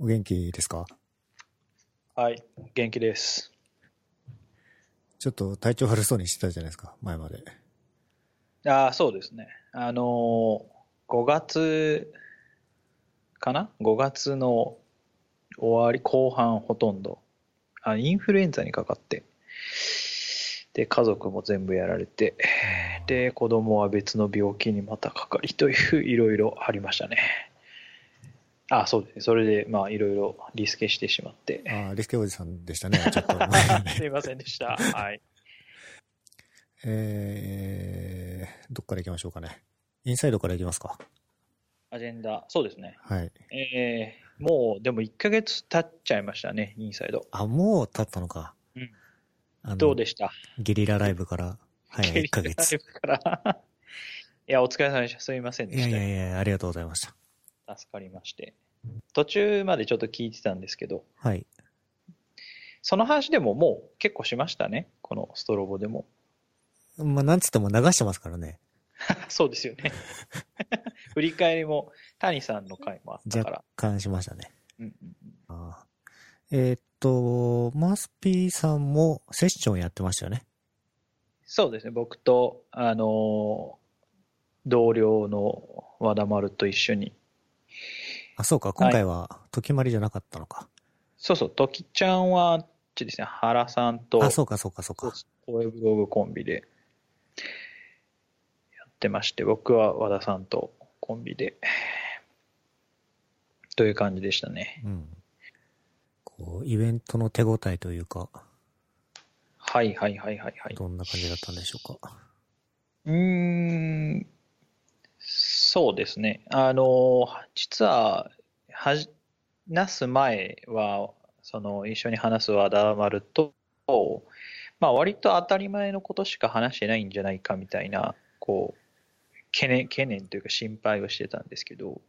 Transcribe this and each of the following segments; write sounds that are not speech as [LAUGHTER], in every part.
お元気ですか？はい、元気です。ちょっと体調悪そうにしてたじゃないですか、前まで。ああ、そうですね。あのー、5月かな ?5 月の終わり、後半ほとんど、あインフルエンザにかかって、で、家族も全部やられて、で、子供は別の病気にまたかかりという、いろいろありましたね。あそうですね。それで、まあ、いろいろリスケしてしまって。ああ、リスケおじさんでしたね、[LAUGHS] ちょっと。すいませんでした。はい。えー、どっから行きましょうかね。インサイドから行きますか。アジェンダ、そうですね。はい。えー、もう、でも1ヶ月経っちゃいましたね、インサイド。あ、もう経ったのか。うんあのどうでした？ゲリラライブから、はい、1ヶ月。ライブから。[LAUGHS] いや、お疲れ様でした。すみませんいでした。やいやいや、ありがとうございました。助かりまして。途中までちょっと聞いてたんですけど、はい。その話でももう結構しましたね。このストロボでも。まあ、なんつっても流してますからね。[LAUGHS] そうですよね。[LAUGHS] 振り返りも、谷さんの回もあったから若。干しましたね。うんうんうんあーえーっと、マスピーさんもセッションやってましたよね。そうですね。僕と、あのー同僚の和田丸と一緒に。あ、そうか、今回は、時まりじゃなかったのか。そうそう、時ちゃんは、あっちですね、原さんと、あ、そうか、そうか、そうか。声ブログコンビでやってまして、僕は和田さんとコンビで、という感じでしたね。うん。こう、イベントの手応えというか、はいはいはいはいはい。どんな感じだったんでしょうか。うーん、そうですね。あの、実は、は話す前は、その、一緒に話す和田丸と、まあ、割と当たり前のことしか話してないんじゃないかみたいな、こう、懸念、懸念というか心配をしてたんですけど、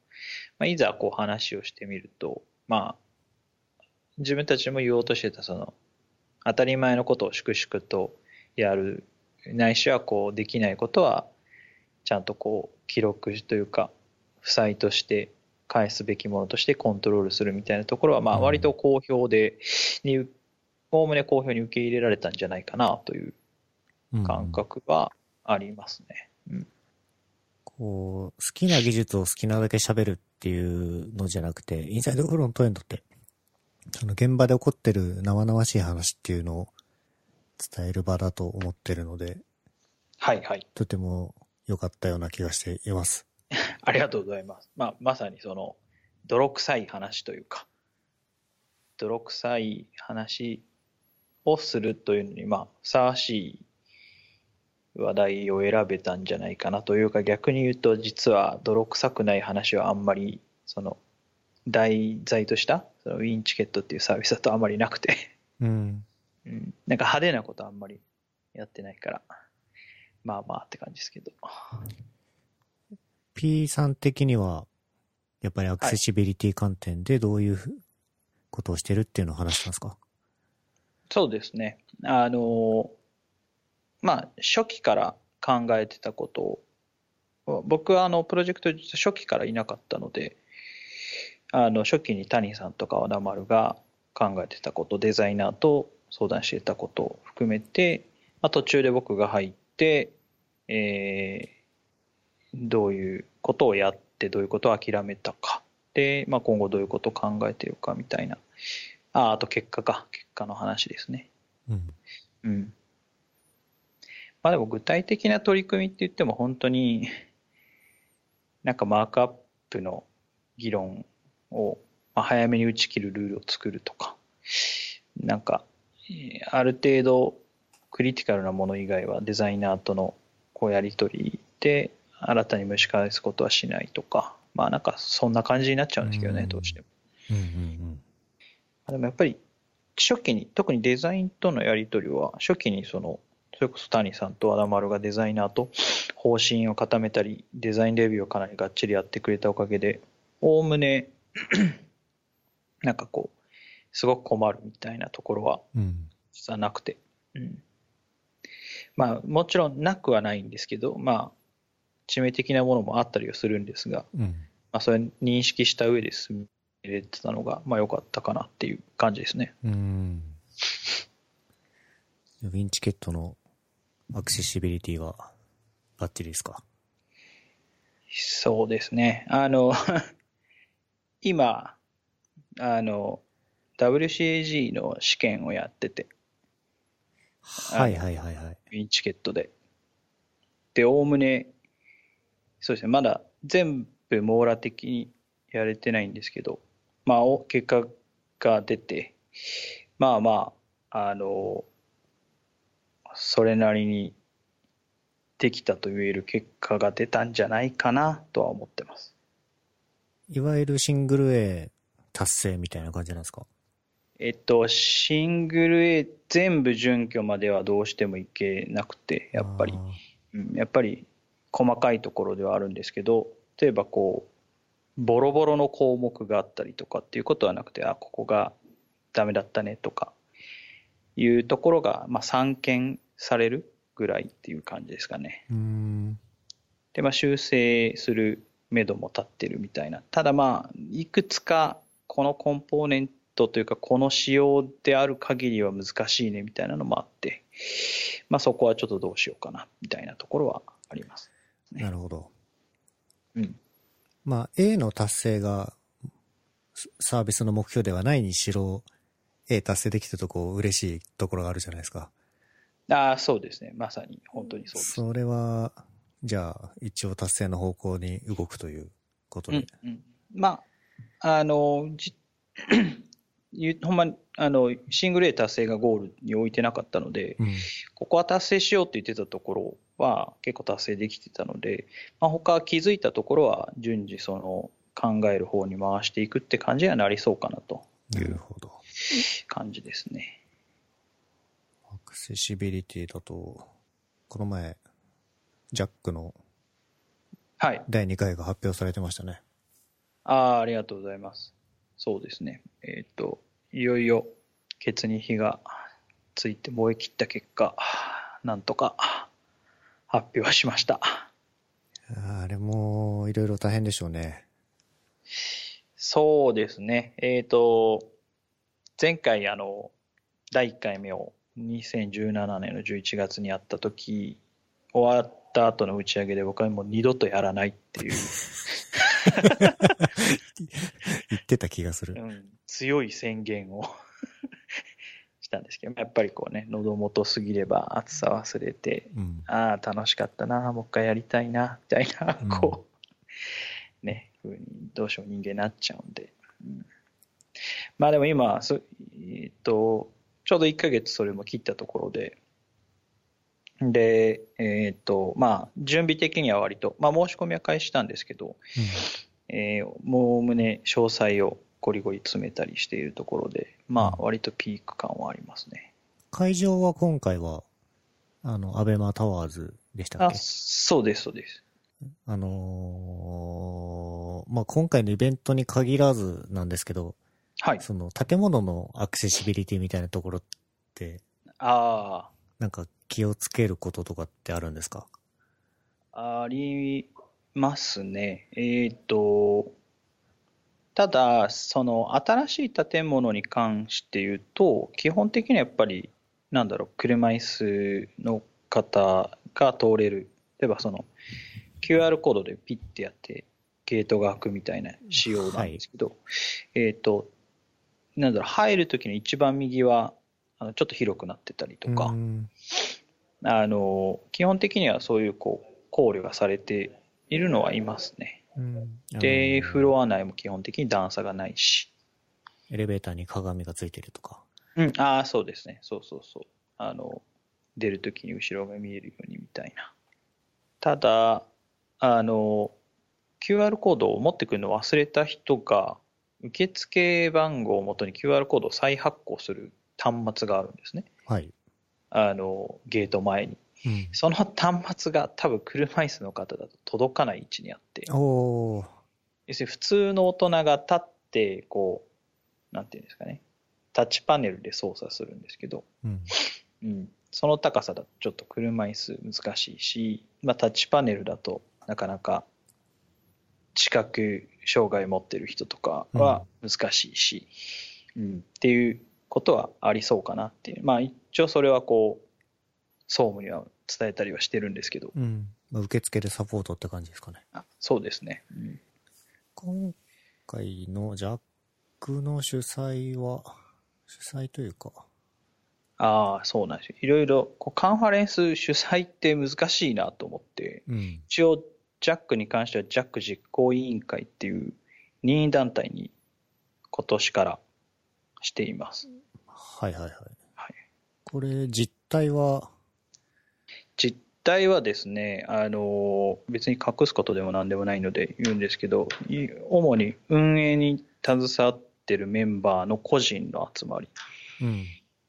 まあ、いざこう話をしてみると、まあ、自分たちも言おうとしてた、その、当たり前のことを粛々とやるないしはこうできないことはちゃんとこう記録というか負債として返すべきものとしてコントロールするみたいなところはまあうん割と好評でにおおむね好評に受け入れられたんじゃないかなといううん感覚はありますね。うんこう、好きな技術を好きなだけ喋るっていうのじゃなくて、インサイドフロントエンドって、その現場で起こってる生々しい話っていうのを伝える場だと思ってるので、はいはい。とても良かったような気がしています。[LAUGHS] ありがとうございます。まあ、まさにその泥臭い話というか泥臭い話をするというのにまあふさわしい話題を選べたんじゃないかなというか逆に言うと実は泥臭くない話はあんまりその題材としたそのウィンチケットっていうサービスだとあんまりなくて、うん。うん、なんか派手なことあんまりやってないからまあまあって感じですけど P さん的には、やっぱりアクセシビリティ観点でどういうふことをしてるっていうのを話したんですか？そうですね。あの、まあ、初期から考えてたことを、僕はあの、プロジェクト実は初期からいなかったので、あの、初期に谷さんとか和田丸が考えてたこと、デザイナーと相談してたことを含めて、まあ、途中で僕が入って、えーどういうことをやって、どういうことを諦めたか。で、まあ、今後どういうことを考えてるかみたいなあ、あと結果か。結果の話ですね。うん。うん。まあでも具体的な取り組みって言っても本当に、なんかマークアップの議論を、まあ、早めに打ち切るルールを作るとか、なんか、えーある程度クリティカルなもの以外はデザイナーとのこうやり取りで新たに蒸し返すことはしないとか、まあなんかそんな感じになっちゃうんですけどね、うんどうしても。うんうんでもやっぱり初期に特にデザインとのやり取りは初期にそのそれこそ谷さんと和田丸がデザイナーと方針を固めたりデザインレビューをかなりがっちりやってくれたおかげでおおむねなんかこうすごく困るみたいなところはうん。うん。実はなくて、うん、まあもちろんなくはないんですけどまあ致命的なものもあったりはするんですが、うん。まあ、それ認識した上で進入れてたのが、まあ良かったかなっていう感じですね。うん。ウィンチケットのアクセシビリティはバッチリですか？そうですね。あの、[LAUGHS] 今、あの、WCAG の試験をやってて、はいはいはいはい。ウィンチケットで。で、おおむね、そうですね、まだ全部網羅的にやれてないんですけど、まあ、お結果が出て、まあまあ、あの、それなりにできたと言える結果が出たんじゃないかなとは思ってます。いわゆるシングル A 達成みたいな感じなんですか？えっと、シングル A 全部準拠まではどうしてもいけなくて、やっぱりあ。うんやっぱり細かいところではあるんですけど例えばこうボロボロの項目があったりとかっていうことはなくてあここがダメだったねとかいうところが、まあ、散見されるぐらいっていう感じですかね。で、まあ、修正する目処も立ってるみたいなただまあいくつかこのコンポーネントというかこの仕様である限りは難しいねみたいなのもあってまあそこはちょっとどうしようかなみたいなところはありますねなるほど。うんまあ A の達成がスサービスの目標ではないにしろ A 達成できたとこ嬉しいところがあるじゃないですか。ああ、そうですね。まさに、本当にそうです。それは、じゃあ一応達成の方向に動くということで。うんうん、まあ、あの、じゆほんまにあのシングル A 達成がゴールに置いてなかったので、うん。ここは達成しようって言ってたところは結構達成できてたので、まあ、他気づいたところは順次その考える方に回していくって感じにはなりそうかなとなるほど。感じですね。アクセシビリティだと、この前、ジャックのはい。第2回が発表されてましたね。ああ、ありがとうございます。そうですね。えっ、と、いよいよ、ケツに火がついて燃え切った結果、なんとか発表はしました。あれも、いろいろ大変でしょうね。そうですね。えっ、と、前回、あの、第1回目を2017年の11月にやった時終わった後の打ち上げで僕はもう二度とやらないっていう、[LAUGHS] [LAUGHS] 言ってた気がする。うん強い宣言を [LAUGHS] したんですけど、やっぱりこうね、喉元過ぎれば暑さ忘れて、うん。ああ、楽しかったな、もう一回やりたいな、みたいなうん、こう、ね、ふうにどうしよう人間になっちゃうんで。うんまあでも今、そえーっと、ちょうど1ヶ月それも切ったところで、で、えーっと、まあ、準備的には割と、まあ、申し込みは開始したんですけど、えーもうおおむね詳細をゴリゴリ詰めたりしているところで、まあ、割とピーク感はありますね。会場は今回は、あの、アベマタワーズでしたっあ、けそうです、そうです。あのーまあ、今回のイベントに限らずなんですけど、はい。その建物のアクセシビリティみたいなところって、あなんか気をつけることとかってあるんですか？あ、ありますね。えっ、と、ただ、その新しい建物に関して言うと、基本的にはやっぱり、なんだろう、車椅子の方が通れる。例えばその、QR コードでピッてやって、ゲートが開くみたいな仕様なんですけど、えっ、と、なんだろう、入るときの一番右は、あのちょっと広くなってたりとか、うんあの、基本的にはそういうこう考慮がされているのはいますね。うんで、フロア内も基本的に段差がないし。エレベーターに鏡がついてるとか。うん、ああ、そうですね。そうそうそう。あの、出るときに後ろが見えるようにみたいな。ただ、あの、QR コードを持ってくるのを忘れた人が、受付番号をもとに QR コードを再発行する端末があるんですね。はい。あの、ゲート前に。うん。その端末が多分車椅子の方だと届かない位置にあって。要するに普通の大人が立って、こう、なんていうんですかね、タッチパネルで操作するんですけど、うん。うん、その高さだとちょっと車椅子難しいし、まあ、タッチパネルだとなかなか近く障害を持ってる人とかは難しいし、うん、っていうことはありそうかなっていう。まあ一応それはこう、総務には伝えたりはしてるんですけど、うん。まあ受付でサポートって感じですかね。あそうですね。うん今回のジャックの主催は、主催というか、ああ、そうなんですよ。いろいろ、こうカンファレンス主催って難しいなと思って、うん。一応、ジャックに関しては、ジャック実行委員会っていう任意団体に今年からしています。はいはいはい。はい、これ、実態は、実態はですね、あの、別に隠すことでも何でもないので言うんですけど、い主に運営に携わってるメンバーの個人の集まりうん。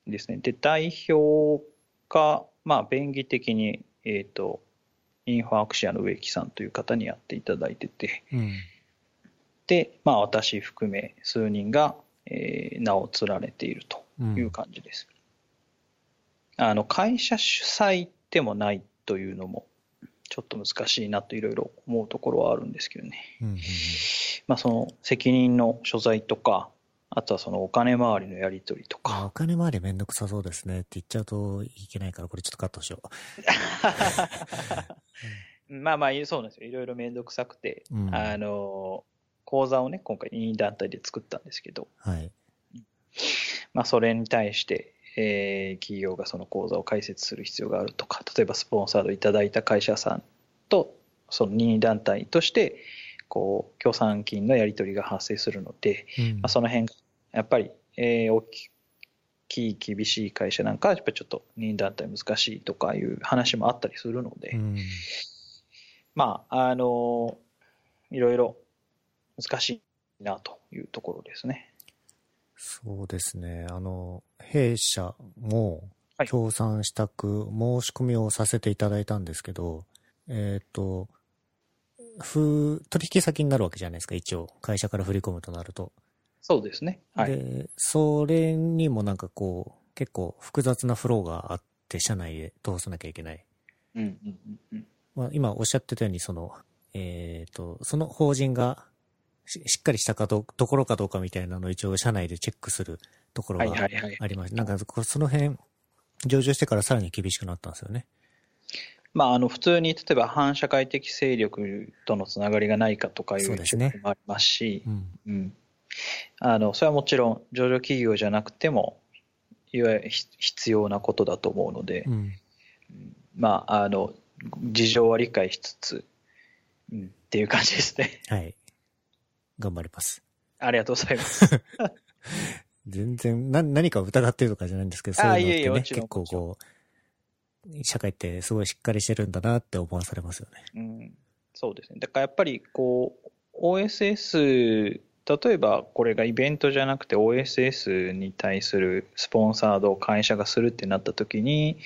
ですね。で、代表が、まあ、便宜的に、えっ、と、インフォアクシアの植木さんという方にやっていただいてて、うん。で、まあ、私含め数人が、えー名を連ねているという感じです。あの、会社主催でもないというのも、ちょっと難しいなといろいろ思うところはあるんですけどね。うんうんまあ、その責任の所在とか、あとはそのお金回りのやり取りとあおか、金回りめんどくさそうですねって言っちゃうといけないから、これちょっとカットしよ [LAUGHS] まあまあ、そうなんですよ。いろいろめんどくさくて、うんあの、講座をね、今回任意団体で作ったんですけど、う。はい。まあ、それに対して、えー企業がその講座を開設する必要があるとか、例えばスポンサードいただいた会社さんと、その任意団体として、こう、協賛金のやり取りが発生するので、うんまあ、その辺が、やっぱり、えー大きい厳しい会社なんかは、やっぱりちょっと任意団体難しいとかいう話もあったりするので、うん。まあ、あのいろいろ難しいなというところですね。そうですね。あの、弊社もはい協賛したく申し込みをさせていただいたんですけど、えっ、と、ふ取引先になるわけじゃないですか、一応。会社から振り込むとなると。そうですね。はい。で、それにもなんかこう、結構複雑なフローがあって、社内で通さなきゃいけない。うんうんうんうん。まあ、今おっしゃってたように、その、えっ、と、その法人がししっかりしたかどところかどうかみたいなのを一応社内でチェックするところがはいはいはい。ありまして、なんかこうその辺、上場してからさらに厳しくなったんですよね。まあ、あの、普通に、例えば反社会的勢力とのつながりがないかとかいうそうですねチェックもありますし、うん。うん。あの、それはもちろん上場企業じゃなくても、いわゆるひ必要なことだと思うので、うん。まあ、あの、事情は理解しつつ、うん、っていう感じですね。はい。頑張ります。ありがとうございます。[LAUGHS] 全然、な、何かを疑ってるとかじゃないんですけど、あそういうのってね、いえいえ結構こう、社会ってすごいしっかりしてるんだなって思わされますよね。うん、そうですね。だからやっぱり、こう、OSS、例えばこれがイベントじゃなくて OSS に対するスポンサードを会社がするってなった時に、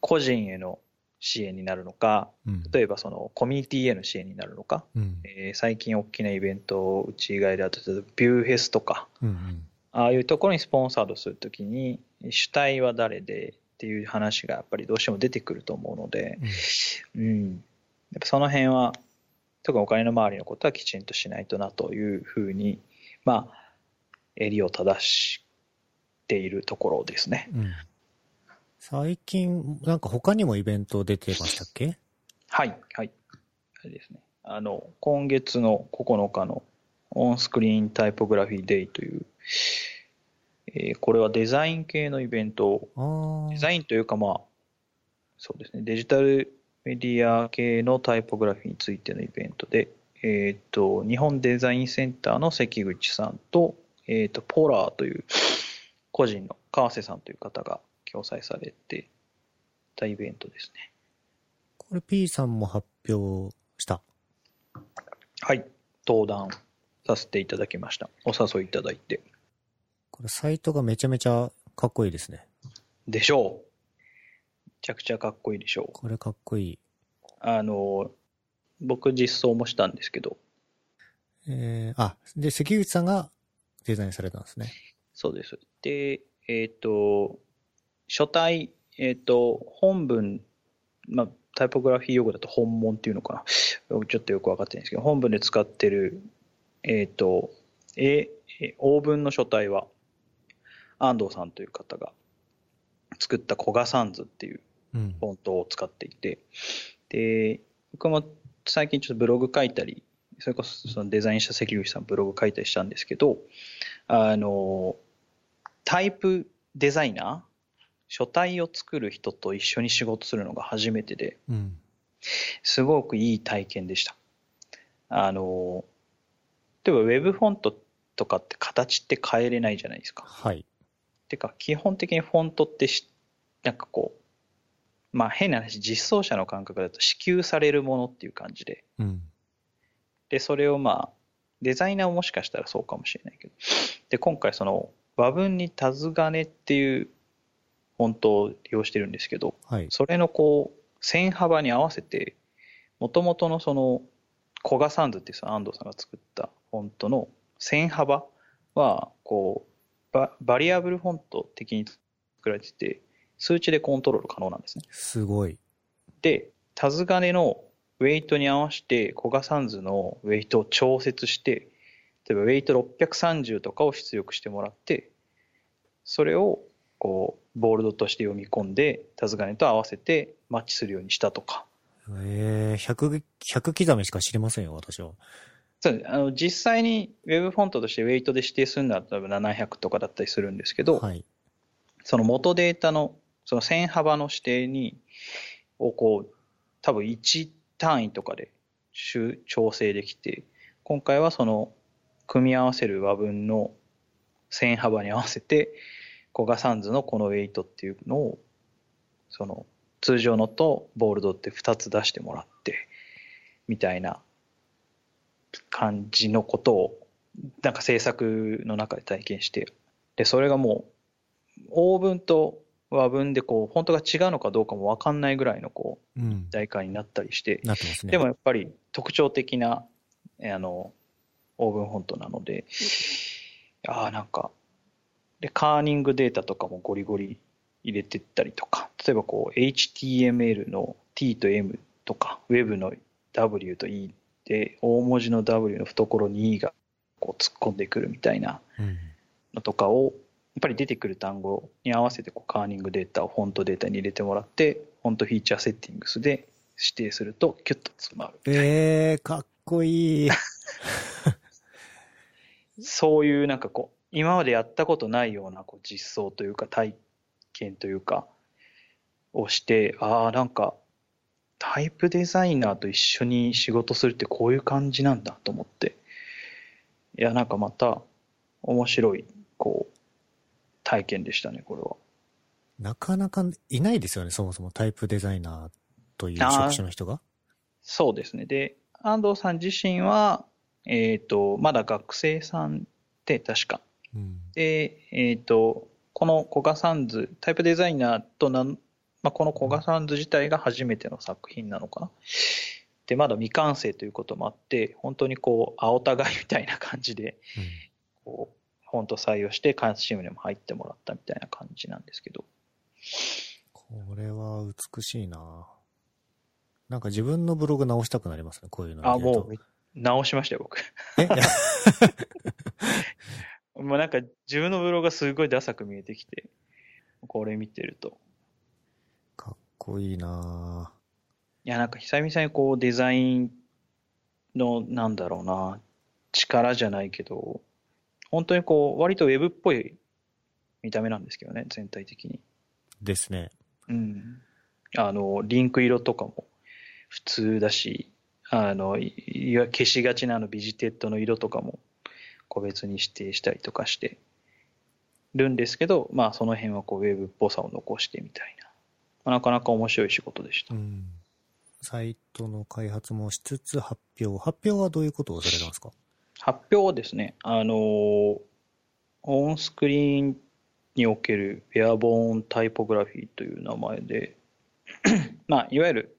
個人への支援になるのか、うん。例えばそのコミュニティへの支援になるのか、うん。えー最近大きなイベントをうち以外であと、ビューフェスとか、うんうん。ああいうところにスポンサードするときに、主体は誰でっていう話がやっぱりどうしても出てくると思うので、うん。やっぱその辺は、特にお金の周りのことはきちんとしないとなというふうに、まあ、襟を正しているところですね。うん。最近、なんか他にもイベント出てましたっけ？はい、はい。あれですね。あの、今月の9日のオンスクリーンタイポグラフィーデイという、えーこれはデザイン系のイベント。デザインというかまあ、そうですね、デジタルメディア系のタイポグラフィーについてのイベントで、えっ、と、日本デザインセンターの関口さんと、えっ、と、ポラーという個人の川瀬さんという方が共催されてたイベントですね。これ P さんも発表した？はい、登壇させていただきました。お誘いいただいて。これサイトがめちゃめちゃかっこいいですね。でしょう。めちゃくちゃかっこいいでしょう。これかっこいい。あの、僕実装もしたんですけど、えー、あ、で、関口さんがデザインされたんですね。そうです。で、えっ、と、書体、えっ、と、本文、まあ、タイポグラフィー用語だと本文っていうのかな？ちょっとよくわかってないんですけど、本文で使ってる、えっ、と、え、オーブンの書体は、安藤さんという方が作ったコガサンズっていううん。フォントを使っていて、で、僕も最近ちょっとブログ書いたり、それこそそのデザインした関口さんブログ書いたりしたんですけど、あの、タイプデザイナー書体を作る人と一緒に仕事するのが初めてで、うん。すごくいい体験でした。あの、例えばウェブフォントとかって形って変えれないじゃないですか。はい。てか、基本的にフォントってし、なんかこう、まあ変な話、実装者の感覚だと支給されるものっていう感じで、うん。で、それをまあ、デザイナーはもしかしたらそうかもしれないけど、で、今回その和文にタズ金っていうフォントを利用してるんですけど、はい。それのこう、線幅に合わせて、もともとのその、コガサンズっていう安藤さんが作ったフォントの線幅は、こう、ババリアブルフォント的に作られてて、数値でコントロール可能なんですね。すごい。で、タズ金のウェイトに合わせて、コガサンズのウェイトを調節して、例えばウェイト630とかを出力してもらって、それをこう、ボールドとして読み込んで、タズ金と合わせてマッチするようにしたとか。ええ100、100刻みしか知りませんよ、私は。そうあの実際にウェブフォントとしてウェイトで指定するのは例えば700とかだったりするんですけど、はい。その元データのその線幅の指定にをこう多分1単位とかで修調整できて今回はその組み合わせる和文の線幅に合わせてコガサンズのこのウェイトっていうのをその通常のとボールドって2つ出してもらってみたいな感じのことをなんか制作の中で体験してでそれがもう欧文と和文でこうフォントが違うのかどうかも分かんないぐらいのこううん。代官になったりして。でもやっぱり特徴的なえあのオーブンフォントなのでああなんかでカーニングデータとかもゴリゴリ入れてったりとか例えばこう HTML の T と M とか Web の W と E で大文字の W の懐に E がこう突っ込んでくるみたいなうん。のとかをやっぱり出てくる単語に合わせてこうカーニングデータをフォントデータに入れてもらってフォントフィーチャーセッティングスで指定するとキュッと詰まるみたいなええかっこいい。[LAUGHS] そういうなんかこう今までやったことないようなこう実装というか体験というかをしてああなんかタイプデザイナーと一緒に仕事するってこういう感じなんだと思っていやなんかまた面白いこう体験でしたねこれは。なかなかいないですよね、そもそもタイプデザイナーという職種の人が。そうですね。で、安藤さん自身は、えっ、と、まだ学生さんで、確か。うん。で、えっ、と、このコガサンズ、タイプデザイナーとなん、まあ、このコガサンズ自体が初めての作品なのかな。で、まだ未完成ということもあって、本当にこう、青互いみたいな感じで、こう、フォント採用して、開発チームにも入ってもらったみたいな感じなんですけど。これは美しいななんか自分のブログ直したくなりますね、こういうのあ、もう、直しましたよ、僕。え？[LAUGHS] [LAUGHS] もうなんか自分のブログがすごいダサく見えてきて、これ見てると。かっこいいないや、なんか久々にこうデザインの、なんだろうな、力じゃないけど、本当にこう、割とウェブっぽい見た目なんですけどね、全体的に。ですね。うん。あの、リンク色とかも普通だし、あの、いいや消しがちなあの visited の色とかも個別に指定したりとかしてるんですけど、まあその辺はこうウェブっぽさを残してみたいな。まあなかなか面白い仕事でしたう。ん。サイトの開発もしつつ発表。発表はどういうことをされたんですか？発表はですね、あの、オンスクリーンにおけるベアボーンタイポグラフィーという名前で、[CLEARS THROAT] まあ、いわゆる、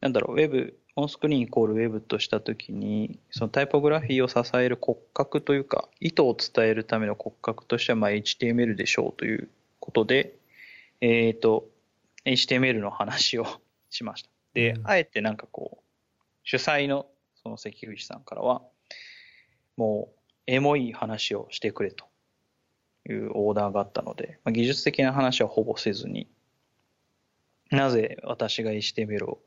なんだろう、ウェブ、オンスクリーンイコールウェブとしたときに、そのタイポグラフィーを支える骨格というか、意図を伝えるための骨格としては、まあ、HTML でしょうということで、えっ、と、HTML の話を [LAUGHS] しました。で、うんあえてなんかこう、主催のその関口さんからは、もう、エモい話をしてくれというオーダーがあったので、まあ、技術的な話はほぼせずに、なぜ私が HTML を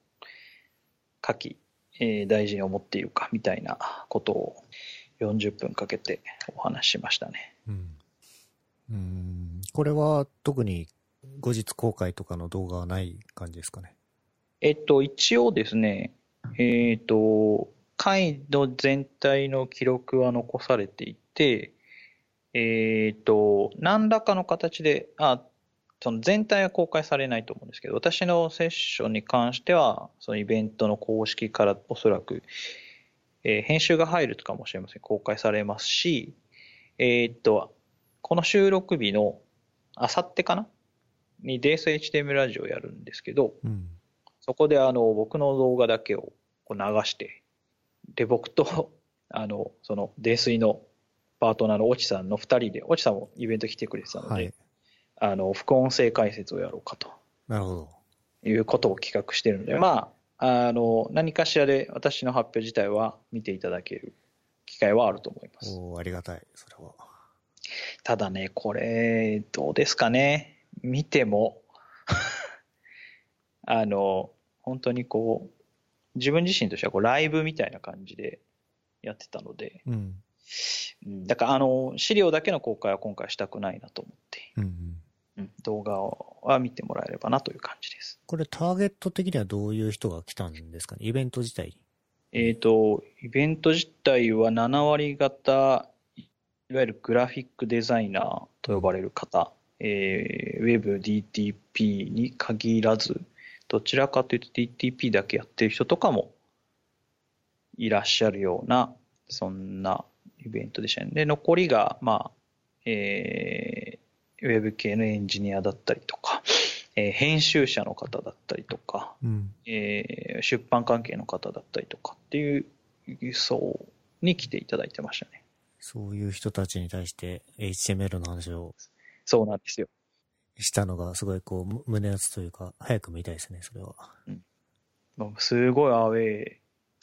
書き、えー大事に思っているかみたいなことを40分かけてお話ししましたね。うん。うん。これは特に後日公開とかの動画はない感じですかね？えっと、一応ですね、えっと、回の全体の記録は残されていて、えっと、何らかの形で、あ、その全体は公開されないと思うんですけど、私のセッションに関しては、そのイベントの公式からおそらく、えー編集が入るかもしれません。公開されますし、えっと、この収録日のあさってかな？に DSHTM ラジオをやるんですけど、うん。そこであの僕の動画だけをこう流して、で、僕と、[LAUGHS] あの、その、泥水のパートナーの越智さんの二人で、越智さんもイベント来てくれてたので、はい。あの、副音声解説をやろうかとなるほど。いうことを企画しているので、まあ、あの、何かしらで私の発表自体は見ていただける機会はあると思います。おーありがたい、それは。ただね、これ、どうですかね。見ても、[LAUGHS] あの、本当にこう、自分自身としてはこうライブみたいな感じでやってたので、うん。うんだからあの、資料だけの公開は今回したくないなと思って、うんうん。うん動画は見てもらえればなという感じです。これターゲット的にはどういう人が来たんですかね？イベント自体に。えっ、と、イベント自体は7割方、いわゆるグラフィックデザイナーと呼ばれる方、えー、Web、DTP に限らず、どちらかというと DTP だけやってる人とかもいらっしゃるような、そんなイベントでしたね。で、残りが、まあ、えー、ウェブ系のエンジニアだったりとか、えー編集者の方だったりとか、うん。えー出版関係の方だったりとかっていう層に来ていただいてましたね。そういう人たちに対して HTML の話をそうなんですよ。したのがすごいこうむ胸熱というか早く見たいですね、それは。もうすごいアウェー。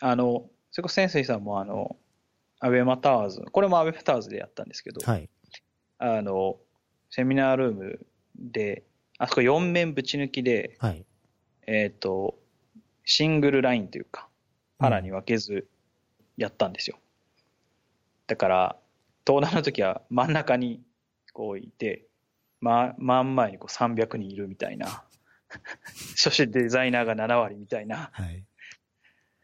あの、それこそ潜水さんもあの、アベマタワーズ、これもアベマタワーズでやったんですけど、はい。あの、セミナールームで、あそこ4面ぶち抜きで、はい。えっ、と、シングルラインというか、パラに分けずやったんですよ。だから、登壇の時は真ん中にこういて、ま、真ん前にこう300人いるみたいな。[LAUGHS] そしてデザイナーが7割みたいな。はい。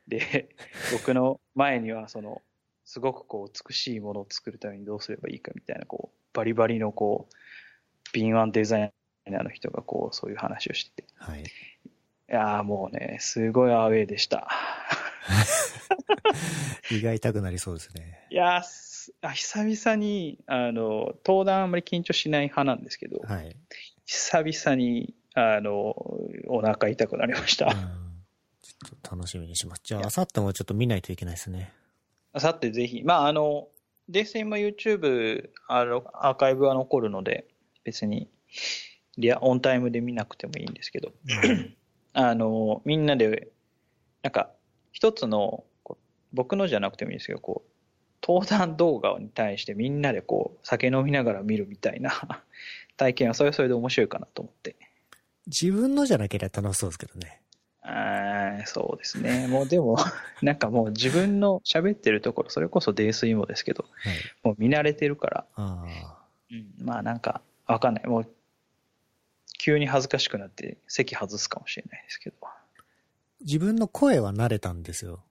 で、僕の前にはその、すごくこう美しいものを作るためにどうすればいいかみたいな、こう、バリバリのこう、敏腕デザイナーの人がこう、そういう話をしてて。はい。いやーもうね、すごいアウェーでした。[LAUGHS] 胃が痛くなりそうですね。いやあ久々に、あの、登壇あんまり緊張しない派なんですけど、はい。久々に、あの、お腹痛くなりましうんた。ちょっと楽しみにします。じゃあ、あさってもちょっと見ないといけないですね。あさってぜひ、まあ、あの、デス今 YouTube、あの、アーカイブは残るので、別に、リア、オンタイムで見なくてもいいんですけど、[CLEARS THROAT] あの、みんなで、なんか、一つの、僕のじゃなくてもいいんですけど、こう、登壇動画に対してみんなでこう、酒飲みながら見るみたいな [LAUGHS] 体験はそれはそれで面白いかなと思って。自分のじゃなければ楽しそうですけどね。あーそうですね。もうでも、[LAUGHS] なんかもう自分の喋ってるところ、それこそ泥酔もですけど、はい。もう見慣れてるから、ああ。うん、まあなんか、わかんない。もう、急に恥ずかしくなって席外すかもしれないですけど。自分の声は慣れたんですよ。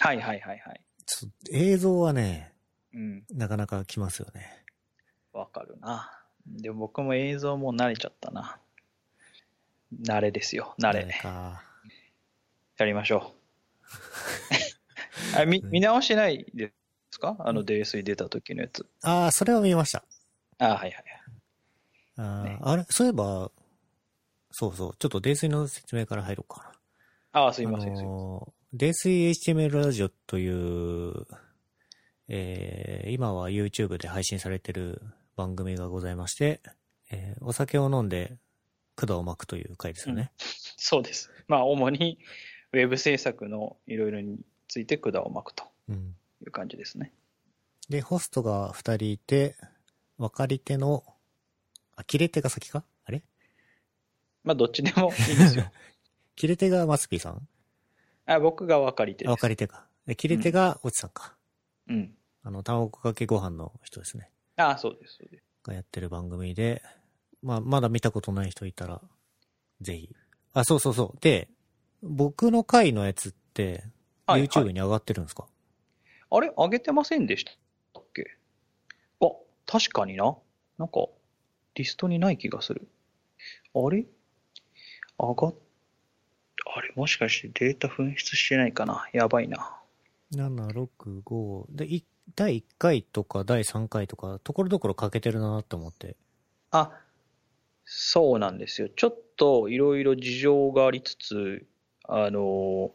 はいはいはいはい。ちょっと映像はね、うん、なかなかきますよね。わかるな。でも僕も映像も慣れちゃったな。慣れですよ、慣れ。誰か。やりましょう。[LAUGHS] あ見見直してないですか？あの、泥酔出た時のやつ。ああ、それは見ました。あはいはいはい。あー、ねあれ？そういえば、そうそう、ちょっと泥酔の説明から入ろうかな。ああ、すいません。あのー、泥酔 HTML ラジオという、えー、今は YouTube で配信されてる番組がございまして、えーお酒を飲んで管を巻くという回ですよね。そうです。まあ、主にウェブ制作のいろいろについて管を巻くとうん。いう感じですね。で、ホストが二人いて、分かり手の、あ、切れ手が先か？あれ？まあ、どっちでもいいんですよ。[LAUGHS] 切れ手がマスピーさん？あ僕が分かり手あ、です。分かり手か。で切れ手がおちさんか。うん。あの、卵かけご飯の人ですね。ああ、そうです、そうです。がやってる番組で、まあ、まだ見たことない人いたら、ぜひ。あ、そうそうそう。で、僕の回のやつって、はい YouTube はいに上がってるんですか、あれ？上げてませんでしたっけ？あ、確かにな。なんか、リストにない気がする。あれ？上がっ、あれ？もしかしてデータ紛失してないかな？やばいな。7、6、5。で、い第1回とか第3回とか、ところどころ欠けてるなと思って。あ、そうなんですよ。ちょっといろいろ事情がありつつ、あの、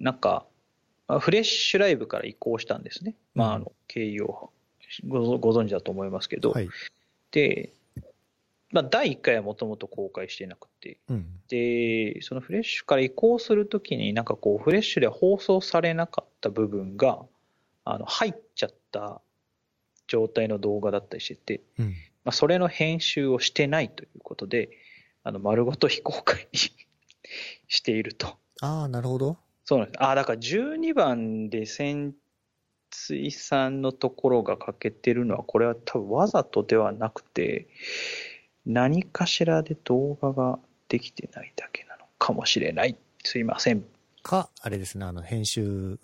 なんか、あフレッシュライブから移行したんですね。まあ、あうんの、経緯をごご存知だと思いますけど。はい。で、まあ、第1回はもともと公開してなくて、うん。で、そのフレッシュから移行するときに、なんかこう、フレッシュで放送されなかった部分が、あの、入っちゃった状態の動画だったりしてて、うん。まあ、それの編集をしてないということで、あの、丸ごと非公開に [LAUGHS] していると。ああ、なるほど。そうなんです。ああ、だから12番で潜水さんのところが欠けてるのは、これは多分わざとではなくて、何かしらで動画ができてないだけなのかもしれない。すいません。か、あれですね、あの、編集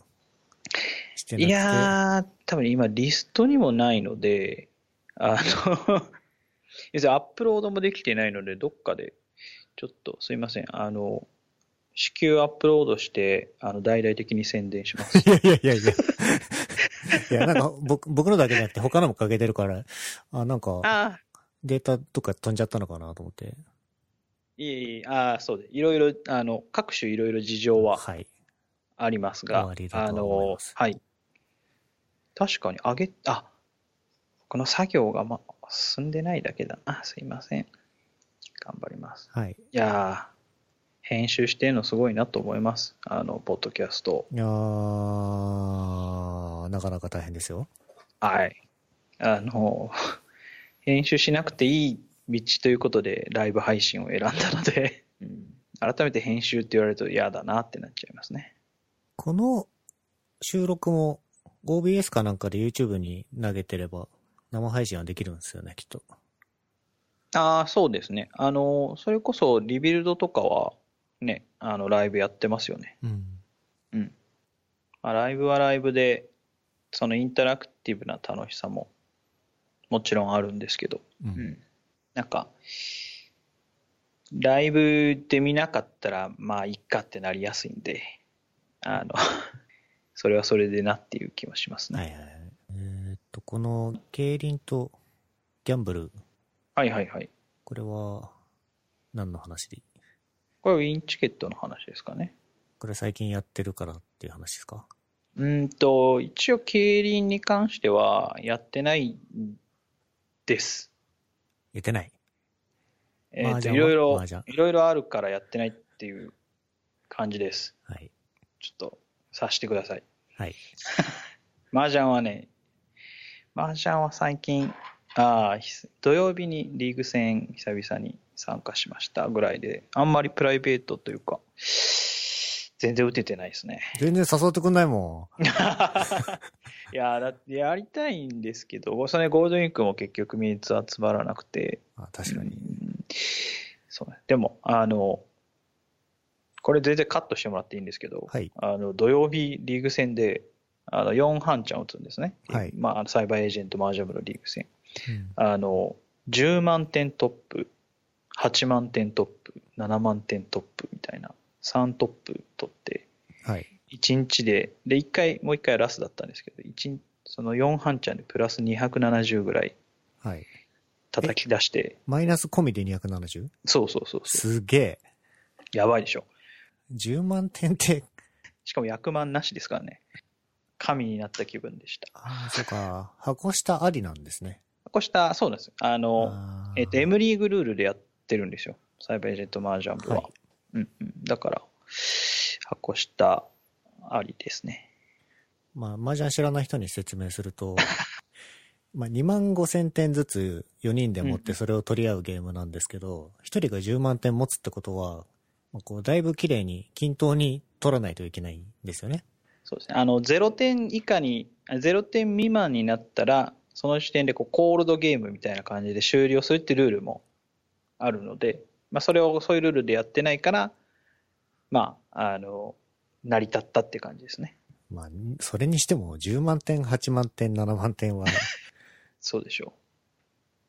してなくて。いやー、多分今リストにもないので、あの、要するにアップロードもできてないので、どっかで、ちょっとすいません。あの、至急アップロードして、あの、大々的に宣伝します。[LAUGHS] いやいやいやいや。いや、なんか、僕、僕のだけじゃなくて他のも欠けてるから、あ、なんか、ああ、データとか飛んじゃったのかなと思って。いえいえ、ああ、そうで、いろいろ、あの、各種いろいろ事情ははい。あります終がは思いのます、はい。確かに、あげ、あ、この作業が、ま、進んでないだけだな。すいません。頑張ります。はい。いやー、編集してるのすごいなと思います。あの、ポッドキャスト。いやー、なかなか大変ですよ。はい。あの、[LAUGHS] 編集しなくていい道ということで、ライブ配信を選んだので、うん改めて編集って言われると嫌だなってなっちゃいますね。この収録も OBS かなんかで YouTube に投げてれば生配信はできるんですよね、きっと。ああ、そうですね。あの、それこそリビルドとかは、ね、あの、ライブやってますよね。うん。うん。まあ、ライブはライブで、そのインタラクティブな楽しさも、もちろんあるんですけど、う。うんん。なんか、ライブで見なかったら、まあ、いっかってなりやすいんで、あの、[LAUGHS] それはそれでなっていう気もしますね。はいはいはい。えーっと、この競輪とギャンブル、はいはいはい。これは何の話で？これウィンチケットの話ですかね。これ最近やってるからっていう話ですか？うーんと、一応、競輪に関してはやってないです。言ってない。えっ、と、いろいろいろいろあるからやってないっていう感じです。はい。ちょっと、察してください。はい。[LAUGHS] 麻雀はね、麻雀は最近、ああ、ひ土曜日にリーグ戦久々に参加しましたぐらいで、あんまりプライベートというか、全然打ててないですね。全然誘ってくんないもん。[LAUGHS] いや、だってやりたいんですけど、それゴールデンウィークも結局3つ集まらなくて、あ確かに。うんそうね。でも、あの、これ全然カットしてもらっていいんですけど、はい。あの土曜日リーグ戦であの4半チャン打つんですね。はいまあサイバーエージェントマージャブルリーグ戦。うんあの、10万点トップ、8万点トップ、7万点トップみたいな、3トップ取って、はい。1日で、で、1回、もう1回ラスだったんですけど、一日その4半チャンでプラス270ぐらいはい。叩き出して、マイナス込みで 270? そうそうそうそう、すげえ。やばいでしょ。10万点って、しかも100万なしですからね。神になった気分でした。ああ、そうか。箱下ありなんですね。こうした、そうなんです。あの、あーえっ、と、M リーグルールでやってるんですよ。サイバーエージェントマージャン部は。はいうんうん。だから、箱下ありですね。まあ、麻雀知らない人に説明すると、[LAUGHS] まあ、2万5千点ずつ4人で持ってそれを取り合うゲームなんですけど、1人が10万点持つってことは、まあ、こう、だいぶ綺麗に均等に取らないといけないんですよね。そうですね。あの、0点以下に、あ0点未満になったら、その時点でこうコールドゲームみたいな感じで終了するってルールもあるので、まあ、それをそういうルールでやってないから、まあ、あの、成り立ったって感じですね。まあ、それにしても10万点、8万点、7万点は、[LAUGHS] そうでしょ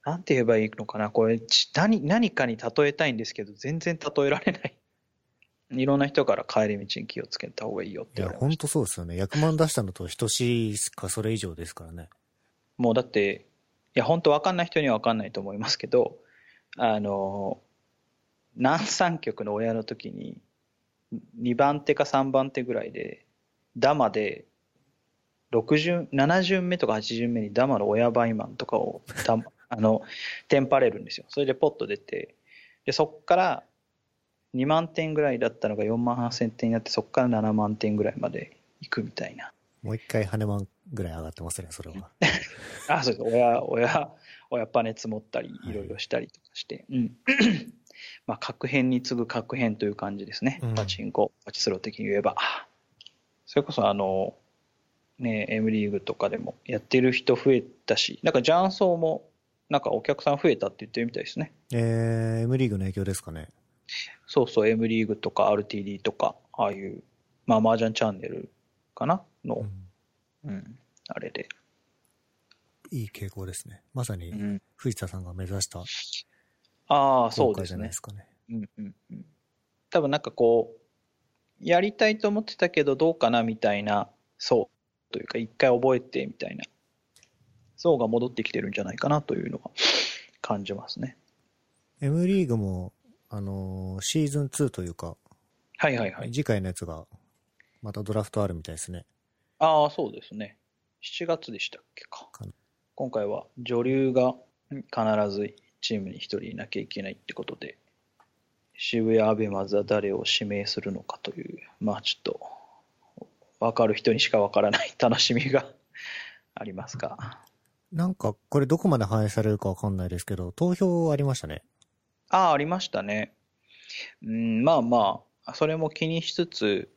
う。なんて言えばいいのかなこれ、ち何、何かに例えたいんですけど、全然例えられない。[LAUGHS] いろんな人から帰り道に気をつけた方がいいよっていや。ほんとそうですよね。100万出したのと等しいかそれ以上ですからね。もうだって、いや、本当わかんない人にはわかんないと思いますけど、あの、南三局の親の時に、2番手か3番手ぐらいで、ダマで、60、7巡目とか8巡目にダマの親バイマンとかを、た [LAUGHS] あの、テンパれるんですよ。それでポッと出て、で、そっから2万点ぐらいだったのが4万8000点になって、そっから7万点ぐらいまで行くみたいな。もう一回羽万ぐらい上がってますね、それは。[LAUGHS] あ、そうです。親、親、親パネ積もったり、いろいろしたりとかして。うん。まあ、核変に次ぐ核変という感じですね。うんパチンコ、パチスロ的に言えば。それこそ、あの、ね、M リーグとかでもやってる人増えたし、なんかジャンソーも、なんかお客さん増えたって言ってるみたいですね。えー、M リーグの影響ですかね。そうそう、M リーグとか RTD とか、ああいう、まあ、麻雀チャンネルかな？のう、んうん、あれで。いい傾向ですね。まさにうん。藤田さんが目指したああ、そうですね効果じゃないで。すかね。うんうんうん多分なんかこう、やりたいと思ってたけどどうかなみたいな層というか、一回覚えてみたいな層が戻ってきてるんじゃないかなというのは感じますね。M リーグも、あのーシーズン2というか、はいはいはい。次回のやつが、またドラフトあるみたいですね。ああ、そうですね。7月でしたっけか。今回は女流が必ずチームに一人いなきゃいけないってことで、渋谷アベマズは誰を指名するのかという、まあちょっと、分かる人にしか分からない [LAUGHS] 楽しみが [LAUGHS] ありますが。なんか、これどこまで反映されるかわかんないですけど、投票ありましたね。ああ、ありましたね。うん、まあまあ、それも気にしつつ、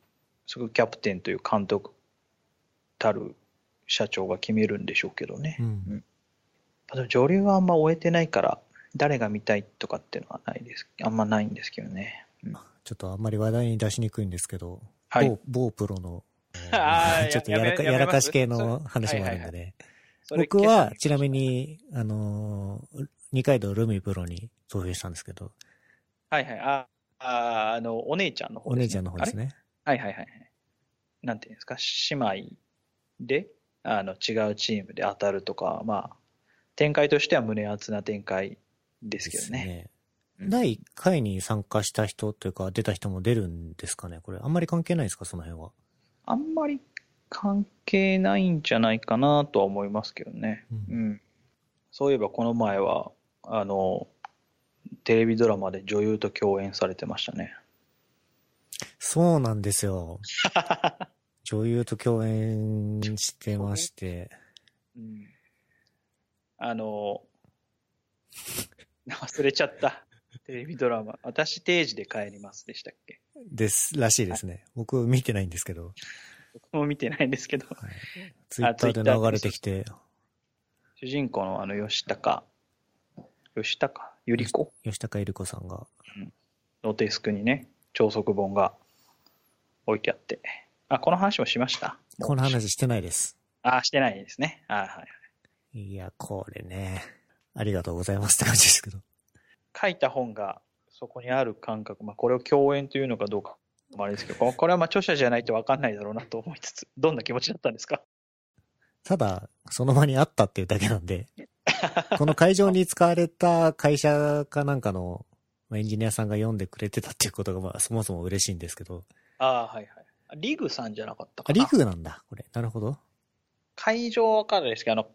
すごくキャプテンという監督たる社長が決めるんでしょうけどね。うん。でも女流はあんま終えてないから、誰が見たいとかっていうのはないです。あんまないんですけどね。うんちょっとあんまり話題に出しにくいんですけど、はい某某プロの、[LAUGHS] [LAUGHS] ちょっとやらかやらかし系の話もあるんではいね。僕は決、ちなみに、あのー二階堂ルミプロに投票したんですけど、はいはい。ああ、あの、お姉ちゃんの方お姉ちゃんの方ですね。はいはいはいはい。なんていうんですか、姉妹で、あの、違うチームで当たるとか、まあ、展開としては胸熱な展開ですけどね。うん第1回に参加した人というか、出た人も出るんですかね？これ、あんまり関係ないですか？その辺は。あんまり関係ないんじゃないかなとは思いますけどね。ううんん。そういえばこの前は、あの、テレビドラマで女優と共演されてましたね。そうなんですよ。[LAUGHS] 女優と共演してまして、うん。あの、[LAUGHS] 忘れちゃった。テレビドラマ。私定時で帰りますでしたっけ？です、らしいですね。僕見てないんですけど、僕も見てないんですけど、ツイッターで流れてきて、主人公のあの吉高、吉高ゆり子吉高由里子さんが、のデスクにね、朝食本が置いてあって。あ、この話もしました？この。話してないです。あ、してないですね。あはい。いや、これね、ありがとうございますって感じですけど。書いた本がそこにある感覚、まあ、これを共演というのかどうか、まああれですけど、ここれはまあ著者じゃないと分かんないだろうなと思いつつ、どんな気持ちだったんですか？ただ、その場にあったっていうだけなんで、[LAUGHS] この会場に使われた会社かなんかのまあエンジニアさんが読んでくれてたっていうことが、まあ、そもそも嬉しいんですけど、ああ、はいはい。リグさんじゃなかったあ、かな？リグなんだ、これ。なるほど。会場は分かるんですけど、あの、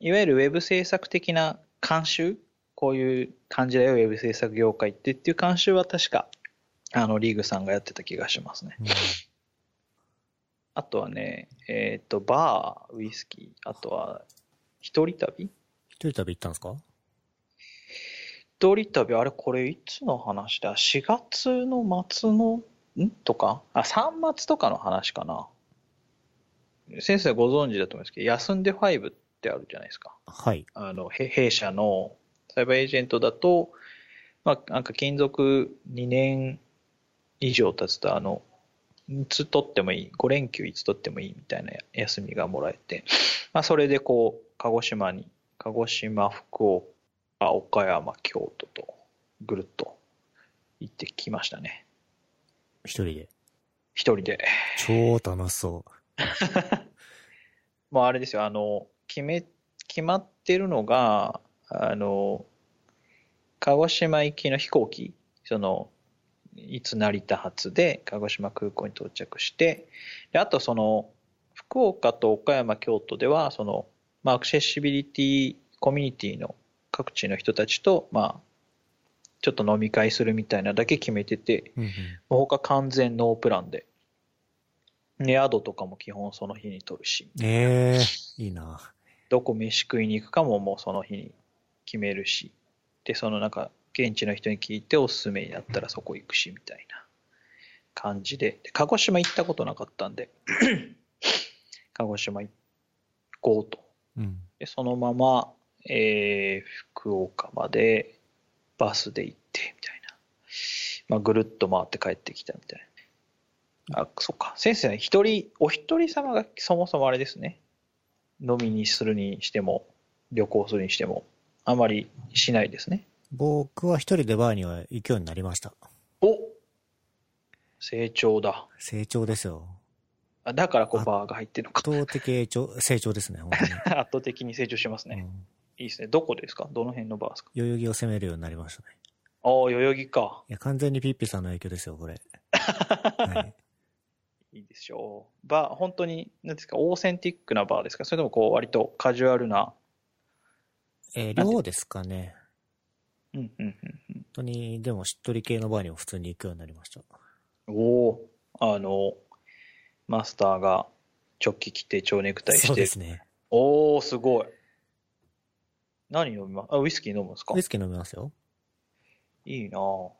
いわゆるウェブ制作的な監修？こういう感じだよ、ウェブ制作業界ってっていう監修は確か、あの、リーグさんがやってた気がしますね。うん。あとはね、えっ、と、バー、ウイスキー、あとは、一人旅？一人旅行ったんですか？一人旅、あれこれいつの話だ ?4 月の末の、ん？とか？あ、3月とかの話かな。先生ご存知だと思うんですけど、休んで5ってあるじゃないですか。はい。あの、へ弊社のサイバーエージェントだと、まあ、なんか勤続2年以上経つと、あの、いつ取ってもいい、5連休いつ取ってもいいみたいな休みがもらえて、まあ、それでこう、鹿児島に、鹿児島、福岡、岡山、京都と、ぐるっと行ってきましたね。一人で？一人で。超楽しそ [LAUGHS] もうあれですよ、あの、決め、決まってるのが、あの、鹿児島行きの飛行機、その、いつ成田発で鹿児島空港に到着して、であとその、福岡と岡山、京都では、その、まあ、アクセシビリティコミュニティの各地の人たちと、まあ、ちょっと飲み会するみたいなだけ決めてて、う。うんう他完全ノープランで。で、宿とかも基本その日に取るし、ええいいな。どこ飯食いに行くかももうその日に決めるし、で、そのなんか、現地の人に聞いておすすめになったらそこ行くし、みたいな感じで。で、鹿児島行ったことなかったんで、[CLEARS THROAT] 鹿児島行こうと。うん。で、そのまま、えー、福岡までバスで行って、みたいな。まあ、ぐるっと回って帰ってきたみたいな。あ、そっか。先生は一人、お一人様がそもそもあれですね。飲みにするにしても、旅行するにしても、あまりしないですね。僕は一人でバーには行くようになりました。お成長だ。成長ですよ。あだからこうバーが入ってるのか。圧倒的成長成長ですね、本当に。[LAUGHS] 圧倒的に成長しますね。うん、いいですね。どこですか？どの辺のバーですか？代々木を攻めるようになりましたね。ああ、代々木か。いや、完全にピッピさんの影響ですよ、これ。[LAUGHS] はい、いいでしょう。バー、本当に、なんですか、オーセンティックなバーですか？それともこう、割とカジュアルな？えー量ですかね。うん、うん、うん。本当に、でもしっとり系のバーにも普通に行くようになりました。おおあの、マスターがチョッキ着て蝶ネクタイして。そうですね。おおすごい。何飲みます？あ、ウイスキー飲むんですか？ウイスキー飲みますよ。いいなぁ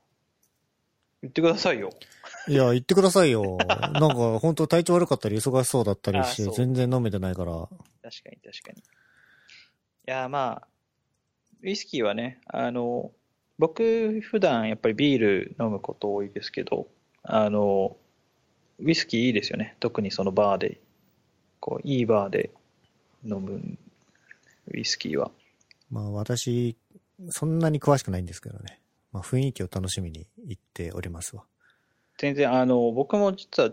言ってくださいよ。いや、言ってくださいよ。[LAUGHS] なんか、本当体調悪かったり忙しそうだったりして全然飲めてないから。確かに確かに。いや、まあ、ウイスキーはね、あの、僕、普段やっぱりビール飲むこと多いですけど、あの、ウイスキーいいですよね。特にそのバーで、こう、いいバーで飲むウイスキーは。まあ私、そんなに詳しくないんですけどね。まあ雰囲気を楽しみに行っておりますわ。全然、あの、僕も実は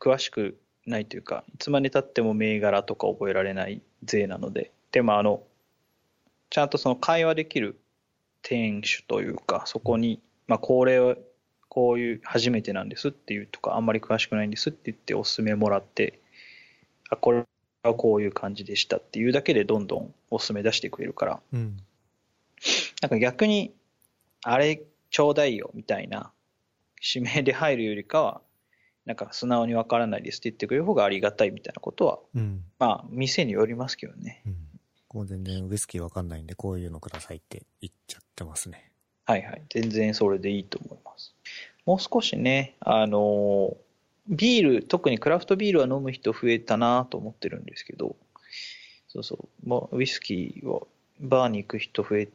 詳しくないというか、いつまで経っても銘柄とか覚えられない税なので、でもあの、ちゃんとその会話できる店主というか、そこに、まあ、これを、こういう初めてなんですっていうとか、あんまり詳しくないんですって言っておすすめもらって、あ、これはこういう感じでしたっていうだけでどんどんおすすめ出してくれるから、うん。なんか逆に、あれちょうだいよみたいな指名で入るよりかは、なんか素直にわからないですって言ってくれる方がありがたいみたいなことは、うん。まあ、店によりますけどね。うん。こう全然ウイスキーわかんないんで、こういうのくださいって言っちゃってますね。はいはい。全然それでいいと思います。もう少しね、あの、ビール、特にクラフトビールは飲む人増えたなと思ってるんですけど、そうそう、もうウイスキーをバーに行く人増え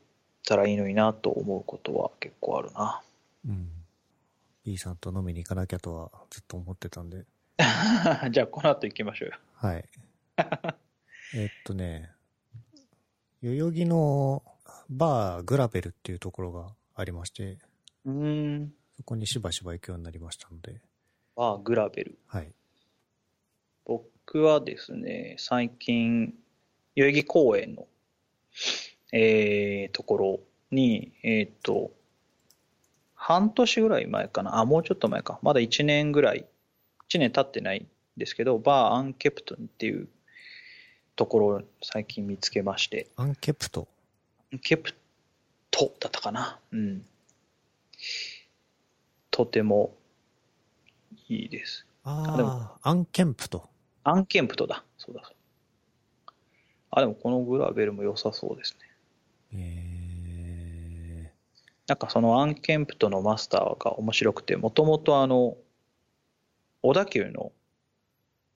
たらいいのになと思うことは結構あるな。うん。B さんと飲みに行かなきゃとはずっと思ってたんで。[LAUGHS] じゃあ、この後行きましょうよ。はい。[LAUGHS] えっとね、代々木のバーグラベルっていうところがありまして、うーん。そこにしばしば行くようになりましたので、バーグラベル。はい。僕はですね、最近、代々木公園の、えー、ところに、えっ、と、半年ぐらい前かな。あ、もうちょっと前か。まだ1年ぐらい、1年経ってないんですけど、バーアンケプトンっていうところを最近見つけまして、アンケプト？アンケプトだったかな。うん。ととてもいいです。でああ、アンケンプト？アンケンプトだ。そうだそう。あ、でもこのグラベルも良さそうですね。えなんかそのアンケンプトのマスターが面白くて、もともとあの、小田急の、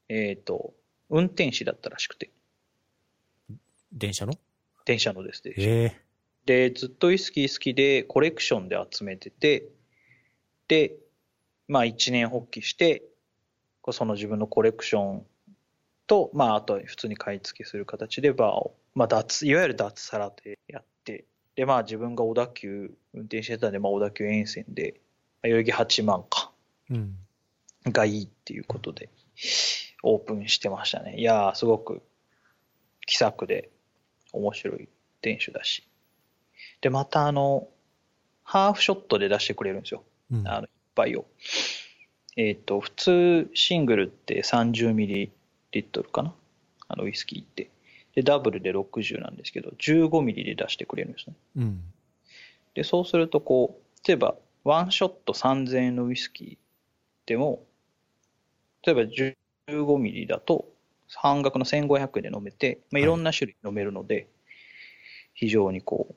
えっ、と、運転士だったらしくて、ー、電車の？電車のですね。え。で、ずっとウイスキー好きで、コレクションで集めてて、で、まあ一年発起して、その自分のコレクションと、まああとは普通に買い付けする形でバーを、まあ脱、いわゆる脱サラでやって、で、まあ自分が小田急運転してたんで、まあ小田急沿線で、まあ代々木八幡か、ー、うん。がいいっていうことで、オープンしてましたね。いやー、すごく気さくで面白い店主だし。で、またあの、ハーフショットで出してくれるんですよ。うん、あの、一杯を。えっ、と、普通シングルって30ミリリットルかな？あのウイスキーって。で、ダブルで60なんですけど、15ミリで出してくれるんですね。うん。で、そうするとこう、例えば、ワンショット3000円のウイスキーでも、例えば15ミリだと、半額の1500円で飲めて、まあ、いろんな種類飲めるので、非常にこ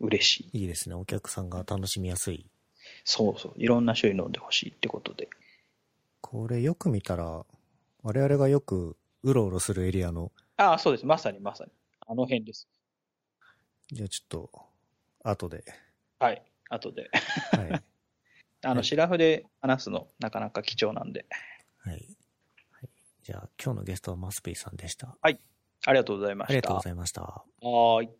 う、嬉しい。いいですね。お客さんが楽しみやすい。そうそう、いろんな種類飲んでほしいってことで。これよく見たら、我々がよくうろうろするエリアの、ああ、そうです。まさにまさに。あの辺です。じゃあちょっと、後で。はい。後で。はい。[LAUGHS] あの、はいシラフで話すの、なかなか貴重なんで。はい。はい、じゃあ今日のゲストはマスピーさんでした。ありがとうございました。ありがとうございました。はーい。